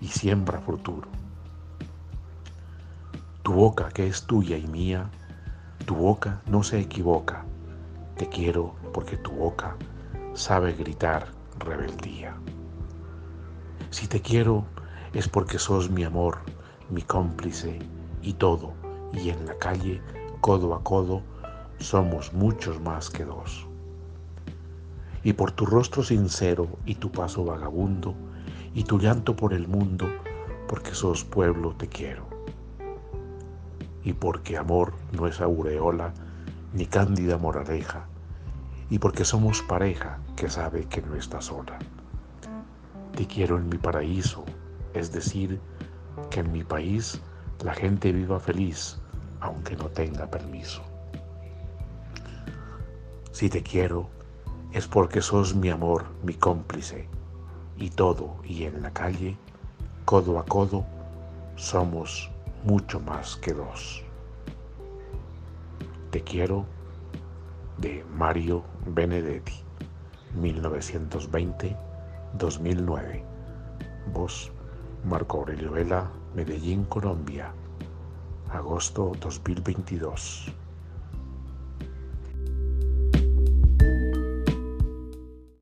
y siembra futuro. Tu boca que es tuya y mía, tu boca no se equivoca. Te quiero porque tu boca sabe gritar rebeldía. Si te quiero es porque sos mi amor, mi cómplice y todo, y en la calle, codo a codo, somos muchos más que dos. Y por tu rostro sincero y tu paso vagabundo, y tu llanto por el mundo, porque sos pueblo te quiero. Y porque amor no es aureola, ni cándida moraleja, y porque somos pareja que sabe que no está sola. Te quiero en mi paraíso, es decir, que en mi país la gente viva feliz, aunque no tenga permiso. Si te quiero, es porque sos mi amor, mi cómplice, y todo, y en la calle, codo a codo, somos mucho más que dos. Te quiero de Mario Benedetti, 1920-2009. Voz Marco Aurelio Vela, Medellín, Colombia, agosto 2022.